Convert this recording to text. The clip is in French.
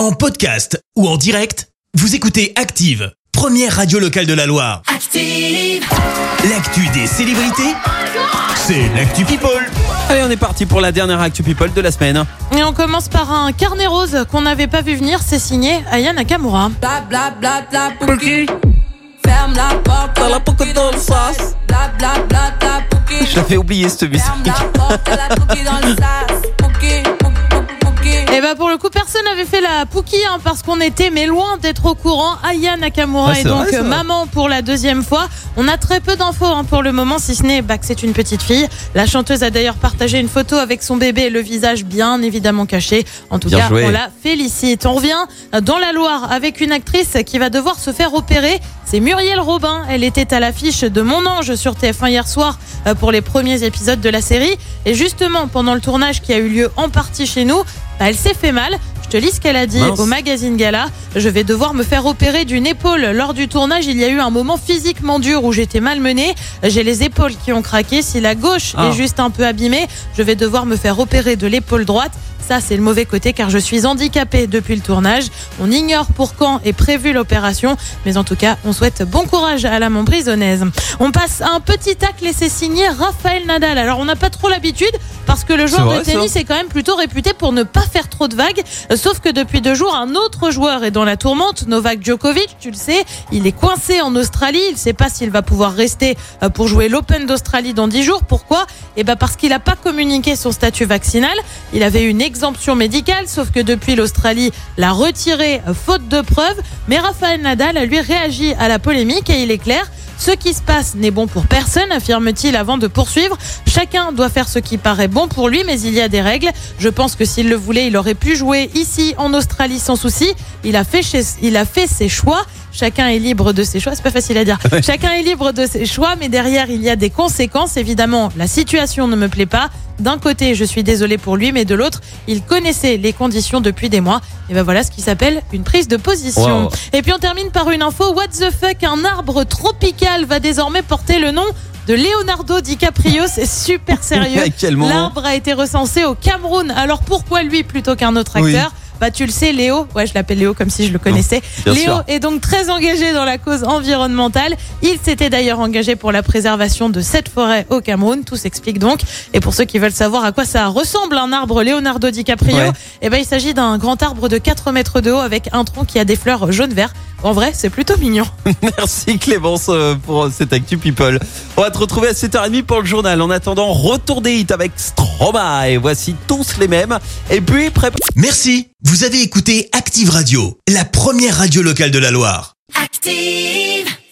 En podcast ou en direct, vous écoutez Active, première radio locale de la Loire. Active. L'actu des célébrités, c'est l'actu People. Allez, on est parti pour la dernière Actu People de la semaine. Et on commence par un carnet rose qu'on n'avait pas vu venir, c'est signé Aya Nakamura. Bla bla bla bla Pouki. Ferme la porte. La pocket dans le sas. Bla bla bla bla Pouki. Je l'avais oublié cette musique. Ferme la porte. Elle a Pouki dans le sas. Le coup, personne n'avait fait la Pookie hein, parce qu'on était mais loin d'être au courant. Aya Nakamura Ah, est donc vrai, maman pour la deuxième fois. On a très peu d'infos hein, pour le moment, si ce n'est bah, que c'est une petite fille. La chanteuse a d'ailleurs partagé une photo avec son bébé, le visage bien évidemment caché. En tout Bien cas, joué. on la félicite. On revient dans la Loire avec une actrice qui va devoir se faire opérer. C'est Muriel Robin. Elle était à l'affiche de Mon Ange sur TF1 hier soir euh, pour les premiers épisodes de la série. Et justement, pendant le tournage qui a eu lieu en partie chez nous, bah, elle s'est fait mal. Je te lis ce qu'elle a dit Mince. au magazine Gala. Je vais devoir me faire opérer d'une épaule. Lors du tournage, il y a eu un moment physiquement dur où j'étais malmenée. J'ai les épaules qui ont craqué. Si la gauche Ah. est juste un peu abîmée, je vais devoir me faire opérer de l'épaule droite. Ça, c'est le mauvais côté car je suis handicapée depuis le tournage. On ignore pour quand est prévue l'opération, mais en tout cas, on souhaite bon courage à la Montbrisonnaise. On passe à un petit tacle et c'est signé Raphaël Nadal. Alors, on n'a pas trop l'habitude parce que le joueur vrai, de tennis est quand même plutôt réputé pour ne pas faire trop de vagues. Euh, Sauf que depuis deux jours, un autre joueur est dans la tourmente, Novak Djokovic, tu le sais. Il est coincé en Australie. Il ne sait pas s'il va pouvoir rester euh, pour jouer l'Open d'Australie dans dix jours. Pourquoi? Eh ben parce qu'il n'a pas communiqué son statut vaccinal. Il avait une exemption médicale, sauf que depuis l'Australie l'a retiré euh, faute de preuves. Mais Raphaël Nadal a lui réagi à la polémique et il est clair. Ce qui se passe n'est bon pour personne, affirme-t-il avant de poursuivre. Chacun doit faire ce qui paraît bon pour lui, mais il y a des règles. Je pense que s'il le voulait, il aurait pu jouer ici en Australie sans souci. Il a fait, il a fait ses choix. Chacun est libre de ses choix. C'est pas facile à dire. Chacun est libre de ses choix, mais derrière, il y a des conséquences. Évidemment, la situation ne me plaît pas. D'un côté, je suis désolée pour lui, mais de l'autre, il connaissait les conditions depuis des mois. Et ben voilà ce qui s'appelle une prise de position. Wow. Et puis on termine par une info. What the fuck Un arbre tropical va désormais porter le nom de Leonardo DiCaprio. C'est super sérieux. L'arbre a été recensé au Cameroun. Alors pourquoi lui plutôt qu'un autre Oui. Bah tu le sais, Léo. Ouais, je l'appelle Léo comme si je le connaissais. bien Léo sûr. est donc très engagé dans la cause environnementale. Il s'était d'ailleurs engagé pour la préservation de cette forêt au Cameroun. Tout s'explique donc. Et pour ceux qui veulent savoir à quoi ça ressemble un arbre Leonardo DiCaprio, Ouais. eh ben il s'agit d'un grand arbre de 4 mètres de haut avec un tronc qui a des fleurs jaune-vert. En vrai, c'est plutôt mignon. Merci Clémence euh, pour cette Actu People. On va te retrouver à 7h30 pour le journal. En attendant, retour des hits avec Stromae. Et voici tous les mêmes. Et puis, prépare. Merci, vous avez écouté Active Radio, la première radio locale de la Loire. Active.